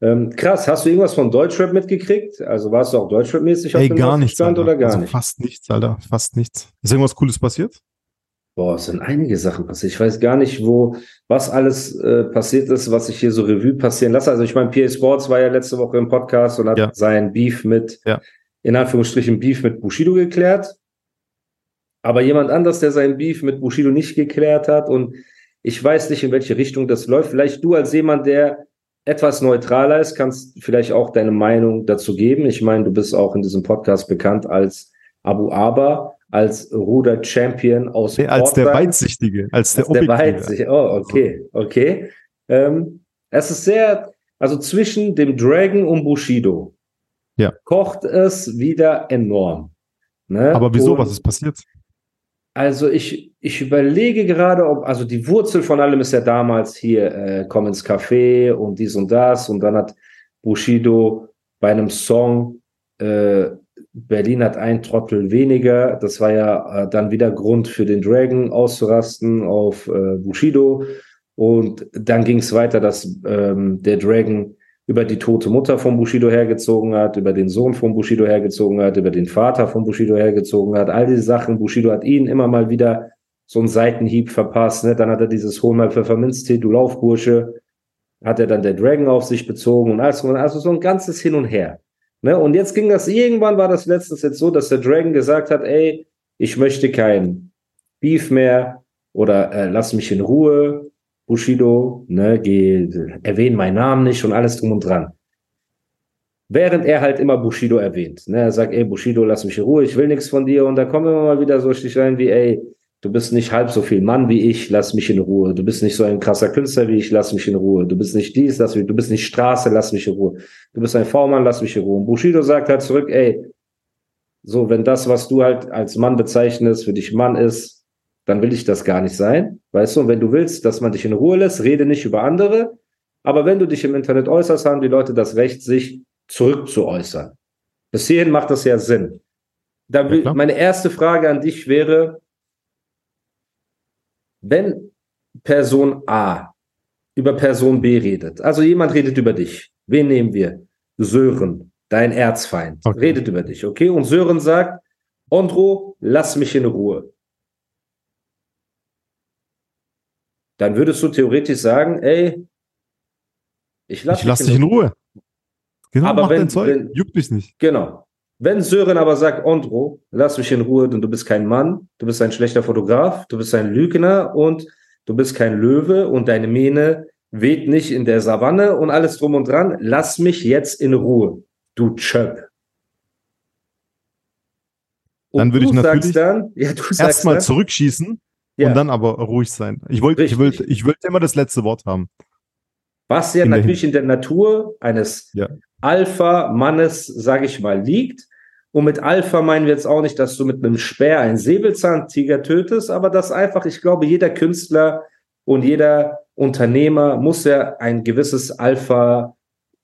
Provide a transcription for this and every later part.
Ähm, krass, hast du irgendwas von Deutschrap mitgekriegt? Also warst du auch Deutschrap-mäßig auf Ey, dem gar nichts. Stand oder gar also nicht? Fast nichts, Alter. Fast nichts. Ist irgendwas Cooles passiert? Boah, es sind einige Sachen passiert. Ich weiß gar nicht, wo, was alles äh, passiert ist, was ich hier so Revue passieren lasse. Also ich meine, PA Sports war ja letzte Woche im Podcast und hat Ja. sein Beef mit, Ja. in Anführungsstrichen Beef mit Bushido geklärt. Aber jemand anders, der sein Beef mit Bushido nicht geklärt hat und ich weiß nicht, in welche Richtung das läuft. Vielleicht du als jemand, der etwas neutraler ist, kannst vielleicht auch deine Meinung dazu geben. Ich meine, du bist auch in diesem Podcast bekannt als Abu Aber, als Ruder-Champion aus Nee, als der Portland. Weitsichtige, als der Als der Objektive. Weitsicht. Oh, okay, okay. Ähm, es ist sehr, also zwischen dem Dragon und Bushido Ja. kocht es wieder enorm. Ne? Aber wieso? Und Was ist passiert? Also ich, ich überlege gerade, ob, also die Wurzel von allem ist ja damals hier, äh, komm ins Café und dies und das und dann hat Bushido bei einem Song äh, Berlin hat ein Trottel weniger. Das war ja äh, dann wieder Grund für den Dragon auszurasten auf äh, Bushido. Und dann ging es weiter, dass ähm, der Dragon über die tote Mutter von Bushido hergezogen hat, über den Sohn von Bushido hergezogen hat, über den Vater von Bushido hergezogen hat. All diese Sachen. Bushido hat ihn immer mal wieder so einen Seitenhieb verpasst. Ne? Dann hat er dieses Hol mal Pfefferminztee, du Laufbursche. Hat er dann der Dragon auf sich bezogen und alles. Also so ein ganzes Hin und Her. Ne? Und jetzt ging das, irgendwann war das letztens jetzt so, dass der Dragon gesagt hat, ey, ich möchte kein Beef mehr oder äh, lass mich in Ruhe, Bushido, ne, geh, erwähnen meinen Namen nicht und alles drum und dran. Während er halt immer Bushido erwähnt. Ne? Er sagt, ey, Bushido, lass mich in Ruhe, ich will nichts von dir. Und da kommen immer mal wieder so Stichlein wie, ey, du bist nicht halb so viel Mann wie ich, lass mich in Ruhe. Du bist nicht so ein krasser Künstler wie ich, lass mich in Ruhe. Du bist nicht dies, lass mich, du bist nicht Straße, lass mich in Ruhe. Du bist ein V-Mann, lass mich in Ruhe. Und Bushido sagt halt zurück, ey, so, wenn das, was du halt als Mann bezeichnest, für dich Mann ist, dann will ich das gar nicht sein. Weißt du, und wenn du willst, dass man dich in Ruhe lässt, rede nicht über andere. Aber wenn du dich im Internet äußerst, haben die Leute das Recht, sich zurückzuäußern. Bis hierhin macht das ja Sinn. Da will, klar. meine erste Frage an dich wäre, wenn Person A über Person B redet, also jemand redet über dich, wen nehmen wir? Sören, dein Erzfeind, Okay. redet über dich, okay? Und Sören sagt, Ondro, lass mich in Ruhe. Dann würdest du theoretisch sagen, ey, ich lass Ich lass dich in Ruhe. Genau, Aber mach wenn- dein Zeug. wenn- Juckt mich nicht. Genau. Wenn Sören aber sagt, Ondro, lass mich in Ruhe, denn du bist kein Mann, du bist ein schlechter Fotograf, du bist ein Lügner und du bist kein Löwe und deine Mähne weht nicht in der Savanne und alles drum und dran, lass mich jetzt in Ruhe, du Chöp. Und Dann würde ich natürlich dann, ja, Erstmal zurückschießen Ja. und dann aber ruhig sein. Ich wollte, ich wollte, ich wollte immer das letzte Wort haben. Was ja in der natürlich in der Natur eines Ja. Alpha-Mannes, sage ich mal, liegt. Und mit Alpha meinen wir jetzt auch nicht, dass du mit einem Speer einen Säbelzahntiger tötest, aber dass einfach, ich glaube, jeder Künstler und jeder Unternehmer muss ja ein gewisses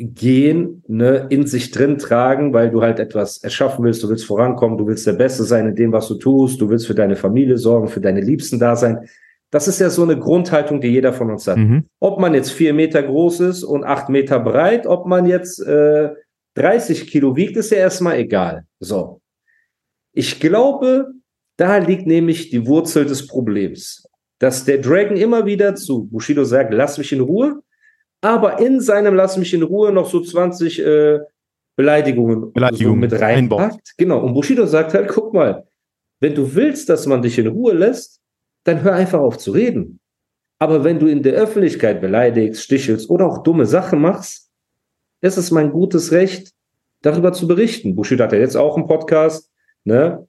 Alpha-Gen ne, in sich drin tragen, weil du halt etwas erschaffen willst, du willst vorankommen, du willst der Beste sein in dem, was du tust, du willst für deine Familie sorgen, für deine Liebsten da sein. Das ist ja so eine Grundhaltung, die jeder von uns hat. Mhm. Ob man jetzt vier Meter groß ist und acht Meter breit, ob man jetzt äh, 30 Kilo wiegt, ist ja erstmal egal. So. Ich glaube, da liegt nämlich die Wurzel des Problems. Dass der Dragon immer wieder zu Bushido sagt, lass mich in Ruhe, aber in seinem Lass mich in Ruhe noch so 20 äh, Beleidigungen, Beleidigungen so mit reinpackt. Genau. Und Bushido sagt halt, guck mal, wenn du willst, dass man dich in Ruhe lässt, dann hör einfach auf zu reden. Aber wenn du in der Öffentlichkeit beleidigst, stichelst oder auch dumme Sachen machst, ist es mein gutes Recht, darüber zu berichten. Bushido hat ja jetzt auch einen Podcast, ne?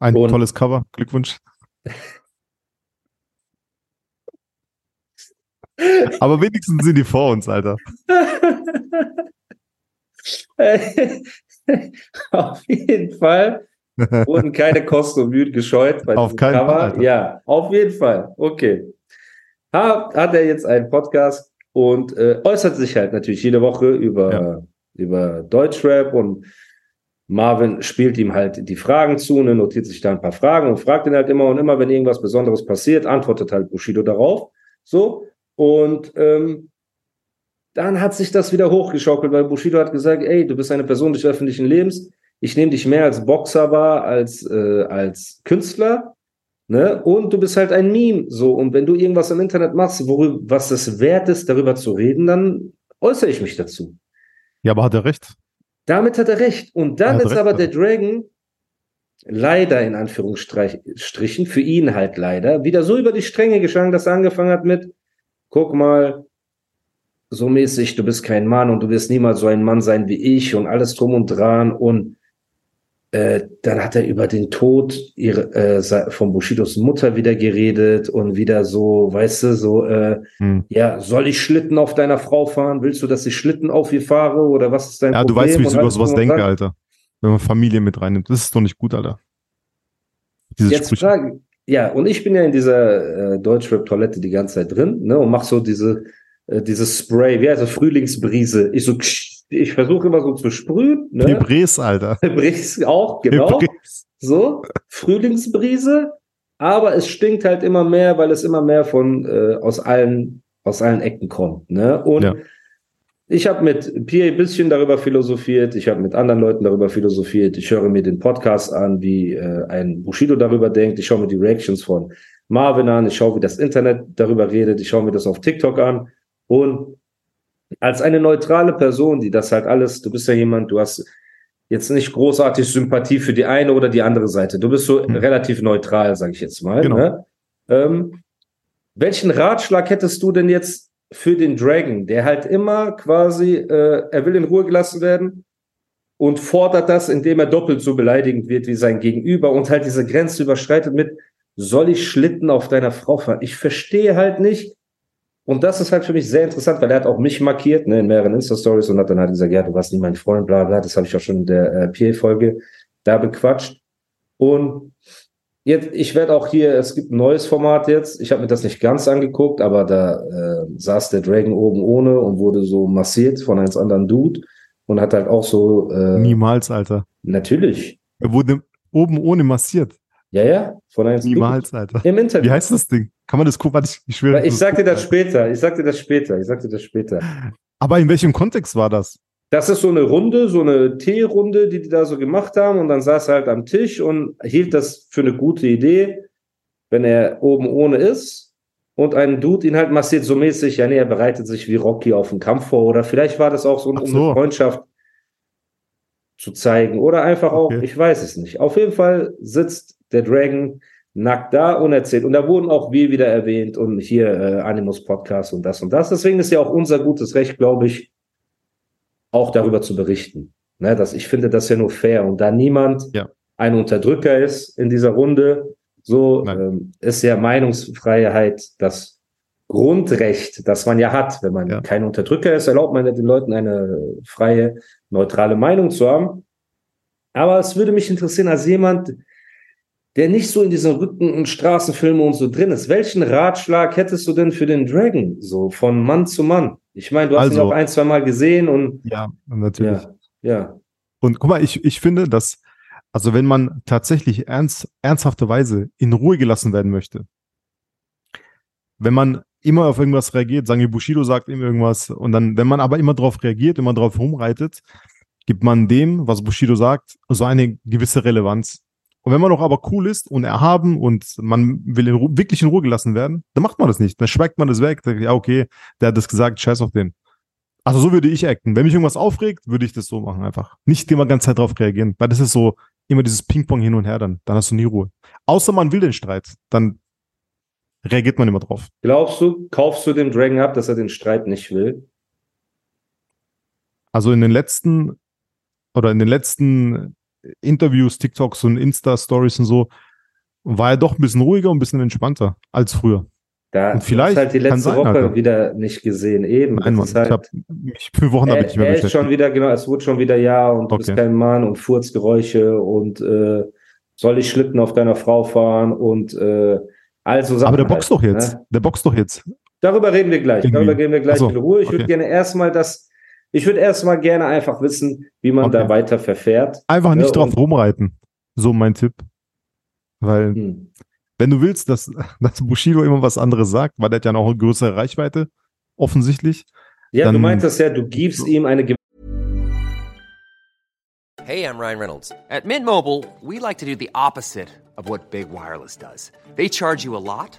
Ein Und- tolles Cover. Glückwunsch. Aber wenigstens sind die vor uns, Alter. Auf jeden Fall wurden keine Kosten und Mühen gescheut. Bei Auf keinen Cover. Fall, Alter. Ja, auf jeden Fall. Okay. Hat, hat er jetzt einen Podcast und äh, äußert sich halt natürlich jede Woche über, Ja. über Deutschrap und Marvin spielt ihm halt die Fragen zu, ne, notiert sich da ein paar Fragen und fragt ihn halt immer und immer, wenn irgendwas Besonderes passiert, antwortet halt Bushido darauf. So. Und ähm, dann hat sich das wieder hochgeschaukelt, weil Bushido hat gesagt, ey, du bist eine Person des öffentlichen Lebens. Ich nehme dich mehr als Boxer wahr, als, äh, als Künstler. Ne? Und du bist halt ein Meme. So. Und wenn du irgendwas im Internet machst, worüber, was es wert ist, darüber zu reden, dann äußere ich mich dazu. Ja, aber hat er recht. Damit hat er recht. Und dann ist recht, aber der Dragon leider in Anführungsstrichen, für ihn halt leider, wieder so über die Stränge geschlagen, dass er angefangen hat mit, guck mal, so mäßig, du bist kein Mann und du wirst niemals so ein Mann sein wie ich und alles drum und dran und äh, dann hat er über den Tod ihre, äh, von Bushidos Mutter wieder geredet und wieder so, weißt du, so, äh, Hm. ja, soll ich Schlitten auf deiner Frau fahren? Willst du, dass ich Schlitten auf ihr fahre oder was ist dein Ja, du Problem? weißt, wie ich über sowas denke, dran. Alter. Wenn man Familie mit reinnimmt. Das ist doch nicht gut, Alter. Diese Jetzt Sprüche. frage, ja, und ich bin ja in dieser äh, Deutschrap-Toilette die ganze Zeit drin, ne, und mach so diese, äh, dieses Spray, wie heißt das, Frühlingsbrise. Ich so, ich versuche immer so zu sprühen, ne? Hebräs, Alter. Brise auch, genau. Hebräs. So, Frühlingsbrise, aber es stinkt halt immer mehr, weil es immer mehr von äh, aus allen aus allen Ecken kommt, ne? Und Ja. Ich habe mit Pierre ein bisschen darüber philosophiert, ich habe mit anderen Leuten darüber philosophiert, ich höre mir den Podcast an, wie äh, ein Bushido darüber denkt, ich schaue mir die Reactions von Marvin an, ich schaue, wie das Internet darüber redet, ich schaue mir das auf TikTok an und als eine neutrale Person, die das halt alles, du bist ja jemand, du hast jetzt nicht großartig Sympathie für die eine oder die andere Seite. Du bist so Hm. relativ neutral, sage ich jetzt mal. Genau. Ne? Ähm, welchen Ratschlag hättest du denn jetzt für den Dragon, der halt immer quasi, äh, er will in Ruhe gelassen werden und fordert das, indem er doppelt so beleidigend wird wie sein Gegenüber und halt diese Grenze überschreitet mit, soll ich Schlitten auf deiner Frau fahren? Ich verstehe halt nicht, und das ist halt für mich sehr interessant, weil er hat auch mich markiert, ne, in mehreren Insta-Stories und hat dann halt gesagt, ja, du warst nie mein Freund, bla, bla. Das habe ich auch schon in der äh, PA-Folge da bequatscht. Und jetzt, ich werde auch hier, es gibt ein neues Format jetzt. Ich habe mir das nicht ganz angeguckt, aber da äh, saß der Dragon oben ohne und wurde so massiert von einem anderen Dude und hat halt auch so, äh, Niemals, Alter. natürlich, Er wurde oben ohne massiert. ja, ja, von einem Niemals, Alter. Im Internet. Wie heißt das Ding? Kann man das gucken? Ich, ich schwöre. Ich sag dir das später, ich sag dir das später, ich sag dir das später. Aber in welchem Kontext war das? Das ist so eine Runde, so eine Teerunde, die die da so gemacht haben. Und dann saß er halt am Tisch und hielt das für eine gute Idee, wenn er oben ohne ist und ein Dude ihn halt massiert so mäßig. Ja, nee, er bereitet sich wie Rocky auf einen Kampf vor. Oder vielleicht war das auch so, um so. eine Freundschaft zu zeigen. Oder einfach auch, Okay. ich weiß es nicht. Auf jeden Fall sitzt der Dragon nackt da und erzählt. Und da wurden auch wir wieder erwähnt und hier äh, Animus Podcast und das und das. Deswegen ist ja auch unser gutes Recht, glaube ich, auch darüber zu berichten. Ne, dass ich finde das ja nur fair. Und da niemand Ja. ein Unterdrücker ist in dieser Runde, so ähm, ist ja Meinungsfreiheit das Grundrecht, das man ja hat. Wenn man Ja. kein Unterdrücker ist, erlaubt man ja den Leuten eine freie, neutrale Meinung zu haben. Aber es würde mich interessieren, als jemand, der nicht so in diesen Rücken- und Straßenfilmen und so drin ist, welchen Ratschlag hättest du denn für den Dragon, so von Mann zu Mann? Ich meine, du hast ihn Also- auch ein, zwei Mal gesehen und Ja, natürlich. ja, ja. Und guck mal, ich, ich finde, dass, also wenn man tatsächlich ernst, ernsthafterweise in Ruhe gelassen werden möchte, wenn man immer auf irgendwas reagiert, sagen wir, Bushido sagt ihm irgendwas, und dann, wenn man aber immer darauf reagiert, immer darauf rumreitet, gibt man dem, was Bushido sagt, so eine gewisse Relevanz. Und wenn man doch aber cool ist und erhaben und man will in Ru wirklich in Ruhe gelassen werden, dann macht man das nicht. Dann schweigt man das weg. Sagt, ja, okay, der hat das gesagt, scheiß auf den. Also so würde ich acten. Wenn mich irgendwas aufregt, würde ich das so machen einfach. Nicht immer ganz Zeit drauf reagieren, weil das ist so immer dieses Ping-Pong hin und her dann. Dann hast du nie Ruhe. Außer man will den Streit, dann reagiert man immer drauf. Glaubst du, kaufst du dem Dragon ab, dass er den Streit nicht will? Also in den letzten oder in den letzten Interviews, TikToks und Insta-Stories und so, war er doch ein bisschen ruhiger und ein bisschen entspannter als früher. Da Und vielleicht halt die letzte sein, Woche Alter. wieder nicht gesehen. Eben. Nein, Mann, halt, ich habe mich fünf Wochen damit nicht mehr beschäftigt. schon wieder, genau, es wurde schon wieder ja und du bist Okay. kein Mann und Furzgeräusche und äh, soll ich Schlitten auf deiner Frau fahren und äh, also Sachen Aber der halt, boxt doch jetzt. Ne? Der boxt doch jetzt. Darüber reden wir gleich. Irgendwie. Darüber reden wir gleich so, in Ruhe. Ich würde okay. gerne erstmal das, ich würde erstmal gerne einfach wissen, wie man da Okay. weiter verfährt. Einfach nicht Ja, drauf und- rumreiten. So mein Tipp. Weil, Hm. wenn du willst, dass, dass Bushido immer was anderes sagt, weil der hat ja noch eine größere Reichweite, offensichtlich. Ja, du Dann- meintest ja, du gibst ihm eine Hey, I'm Ryan Reynolds. At Mint Mobile, we like to do the opposite of what Big Wireless does. They charge you a lot,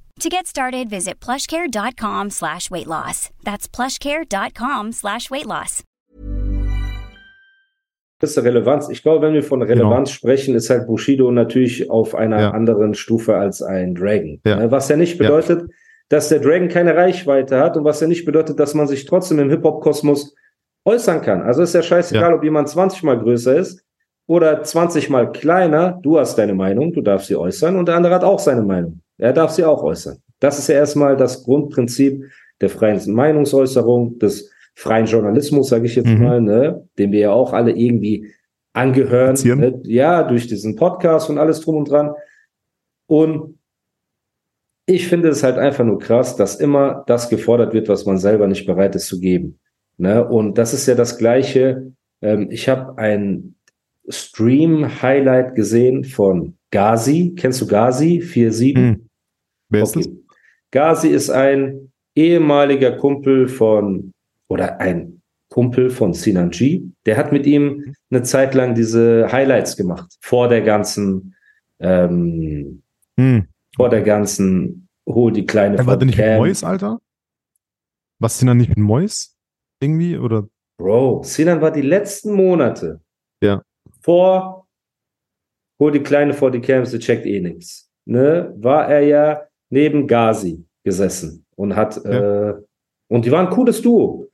To get started, visit plushcare.com slash weight loss. That's plushcare.com slash weight loss. gewisse Relevanz. Ich glaube, wenn wir von Relevanz sprechen, ist halt Bushido natürlich auf einer Ja. anderen Stufe als ein Dragon. Ja. Ne, Was ja nicht Ja. bedeutet, dass der Dragon keine Reichweite hat und was ja nicht bedeutet, dass man sich trotzdem im Hip-Hop-Kosmos äußern kann. Also ist ja scheißegal, Ja. ob jemand 20 mal größer ist oder 20 mal kleiner. Du hast deine Meinung, du darfst sie äußern und der andere hat auch seine Meinung. Er darf sie auch äußern. Das ist ja erstmal das Grundprinzip der freien Meinungsäußerung, des freien Journalismus, sage ich jetzt Mhm. mal, ne, dem wir ja auch alle irgendwie angehören. Ne? Ja, durch diesen Podcast und alles drum und dran. Und ich finde es halt einfach nur krass, dass immer das gefordert wird, was man selber nicht bereit ist zu geben. Ne? Und das ist ja das Gleiche. Ähm, ich habe ein Stream-Highlight gesehen von Gazi. Kennst du Gazi? 4-7? Hm. Wer ist das? Okay. Gazi ist ein ehemaliger Kumpel von, oder ein Kumpel von Sinan G. Der hat mit ihm eine Zeit lang diese Highlights gemacht. Vor der ganzen, ähm, Hm. vor der ganzen, hol die kleine Er war der nicht mit Cam. Mois, Alter? Was sind da nicht mit Mois? Irgendwie? Oder? Bro, Sinan war die letzten Monate Ja. vor hol die Kleine vor die Camps, die checkt eh nichts. Ne, war er ja neben Gazi gesessen und hat, äh, und die waren ein cooles Duo.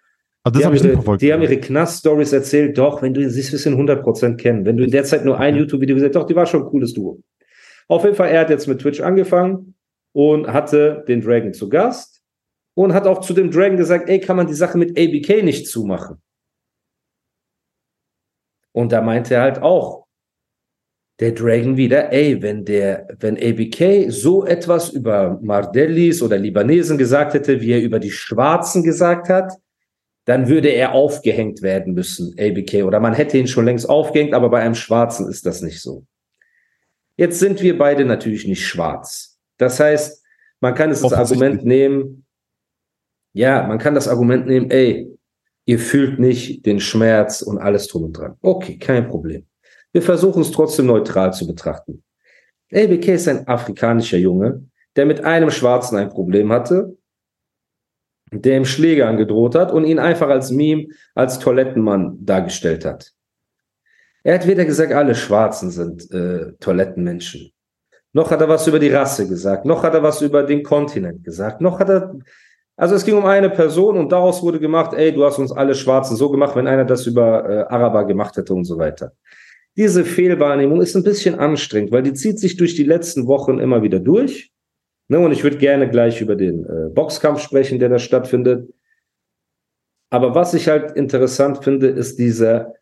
Das die, habe haben die haben ihre Knast-Stories erzählt, doch, wenn du ihn siehst, wirst du ihn 100% kennen. Wenn du in der Zeit nur ein YouTube-Video gesehen hast, doch, die war schon ein cooles Duo. Auf jeden Fall, er hat jetzt mit Twitch angefangen und hatte den Dragon zu Gast und hat auch zu dem Dragon gesagt, ey, kann man die Sache mit ABK nicht zumachen? Und da meinte er halt auch, der Dragon wieder, ey, wenn der, wenn ABK so etwas über Mardellis oder Libanesen gesagt hätte, wie er über die Schwarzen gesagt hat, dann würde er aufgehängt werden müssen, ABK. Oder man hätte ihn schon längst aufgehängt, aber bei einem Schwarzen ist das nicht so. Jetzt sind wir beide natürlich nicht schwarz. Das heißt, man kann es das Offensichtlich. Argument nehmen, ja, man kann das Argument nehmen, ey, ihr fühlt nicht den Schmerz und alles drum und dran. Okay, kein Problem. Wir versuchen es trotzdem neutral zu betrachten. ABK ist ein afrikanischer Junge, der mit einem Schwarzen ein Problem hatte, der ihm Schläge angedroht hat und ihn einfach als Meme, als Toilettenmann dargestellt hat. Er hat weder gesagt, alle Schwarzen sind äh, Toilettenmenschen. Noch hat er was über die Rasse gesagt, noch hat er was über den Kontinent gesagt, noch hat er, also es ging um eine Person und daraus wurde gemacht, ey, du hast uns alle Schwarzen so gemacht, wenn einer das über äh, Araber gemacht hätte und so weiter. Diese Fehlwahrnehmung ist ein bisschen anstrengend, weil die zieht sich durch die letzten Wochen immer wieder durch. Ne, und ich würde gerne gleich über den äh, Boxkampf sprechen, der da stattfindet. Aber was ich halt interessant finde, ist dieser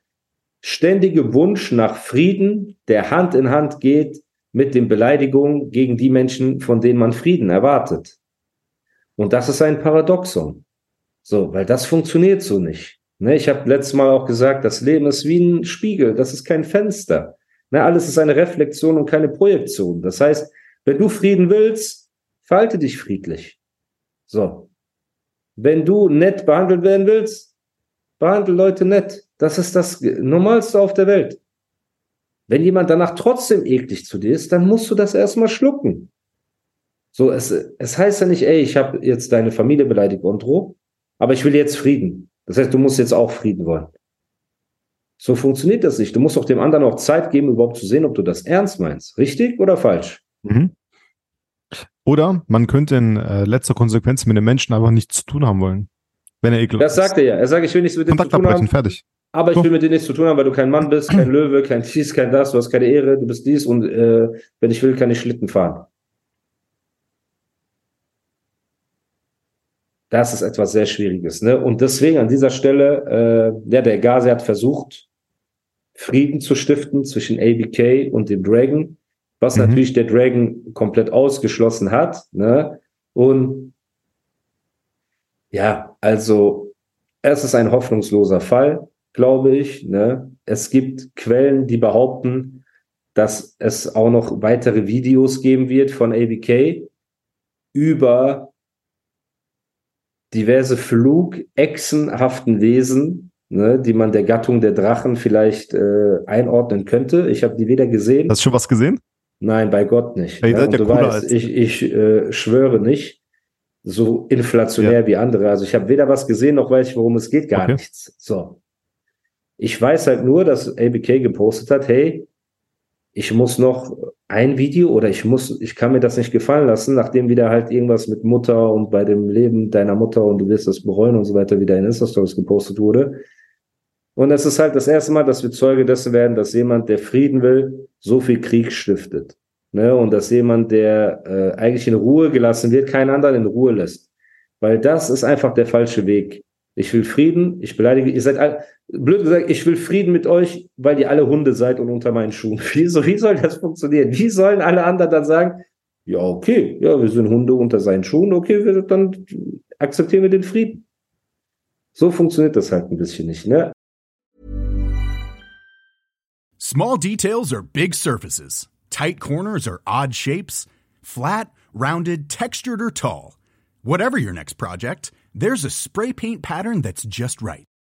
ständige Wunsch nach Frieden, der Hand in Hand geht mit den Beleidigungen gegen die Menschen, von denen man Frieden erwartet. Und das ist ein Paradoxon. So, weil das funktioniert so nicht. Ne, ich habe letztes Mal auch gesagt, das Leben ist wie ein Spiegel, das ist kein Fenster. Ne, alles ist eine Reflexion und keine Projektion. Das heißt, Wenn du Frieden willst, verhalte dich friedlich. So. Wenn du nett behandelt werden willst, behandle Leute nett. Das ist das Normalste auf der Welt. Wenn jemand danach trotzdem eklig zu dir ist, dann musst du das erstmal schlucken. So, es, es heißt ja nicht, ey, ich habe jetzt deine Familie beleidigt und droh, aber ich will jetzt Frieden. Das heißt, du musst jetzt auch Frieden wollen. So funktioniert das nicht. Du musst auch dem anderen auch Zeit geben, überhaupt zu sehen, ob du das ernst meinst. Richtig oder falsch? Mhm. Oder man könnte in äh, letzter Konsequenz mit dem Menschen einfach nichts zu tun haben wollen. Wenn er ekelhaft Das sagt er ja. Er sagt, ich will nichts mit dem zu tun haben. fertig. Aber ich will mit dir nichts zu tun haben, weil du kein Mann bist, kein Löwe, kein dies, kein das, du hast keine Ehre, du bist dies und äh, wenn ich will, kann ich Schlitten fahren. Das ist etwas sehr Schwieriges. Ne? Und deswegen an dieser Stelle, äh, ja, der Gazi hat versucht, Frieden zu stiften zwischen ABK und dem Dragon, was mhm. natürlich der Dragon komplett ausgeschlossen hat. Ne? Und ja, also es ist ein hoffnungsloser Fall glaube ich. Ne? Es gibt Quellen, die behaupten, dass es auch noch weitere Videos geben wird von ABK über diverse flugechsenhaften Wesen, ne, die man der Gattung der Drachen vielleicht äh, einordnen könnte. Ich habe die weder gesehen. Hast du schon was gesehen? Nein, bei Gott nicht. Ja, ja, du weißt, ich, ich äh, schwöre nicht so inflationär ja. wie andere. Also ich habe weder was gesehen, noch weiß ich, worum es geht, gar okay. nichts. So. Ich weiß halt nur, dass ABK gepostet hat, hey, ich muss noch ein Video oder ich muss, ich kann mir das nicht gefallen lassen, nachdem wieder halt irgendwas mit Mutter und bei dem Leben deiner Mutter und du wirst das bereuen und so weiter wieder in Insta-Stories gepostet wurde. Und es ist halt das erste Mal, dass wir Zeuge dessen werden, dass jemand, der Frieden will, so viel Krieg stiftet. Ne? Und dass jemand, der äh, eigentlich in Ruhe gelassen wird, keinen anderen in Ruhe lässt. Weil das ist einfach der falsche Weg. Ich will Frieden, ich beleidige, ihr seid all, blöd gesagt, ich will Frieden mit euch, weil ihr alle Hunde seid und unter meinen Schuhen. Wie, so, wie soll das funktionieren? Wie sollen alle anderen dann sagen, ja, okay, ja, wir sind Hunde unter seinen Schuhen, okay, wir, dann akzeptieren wir den Frieden. So funktioniert das halt ein bisschen nicht, ne? Small details are big surfaces. Tight corners are odd shapes. Flat, rounded, textured or tall. Whatever your next project, there's a spray paint pattern that's just right.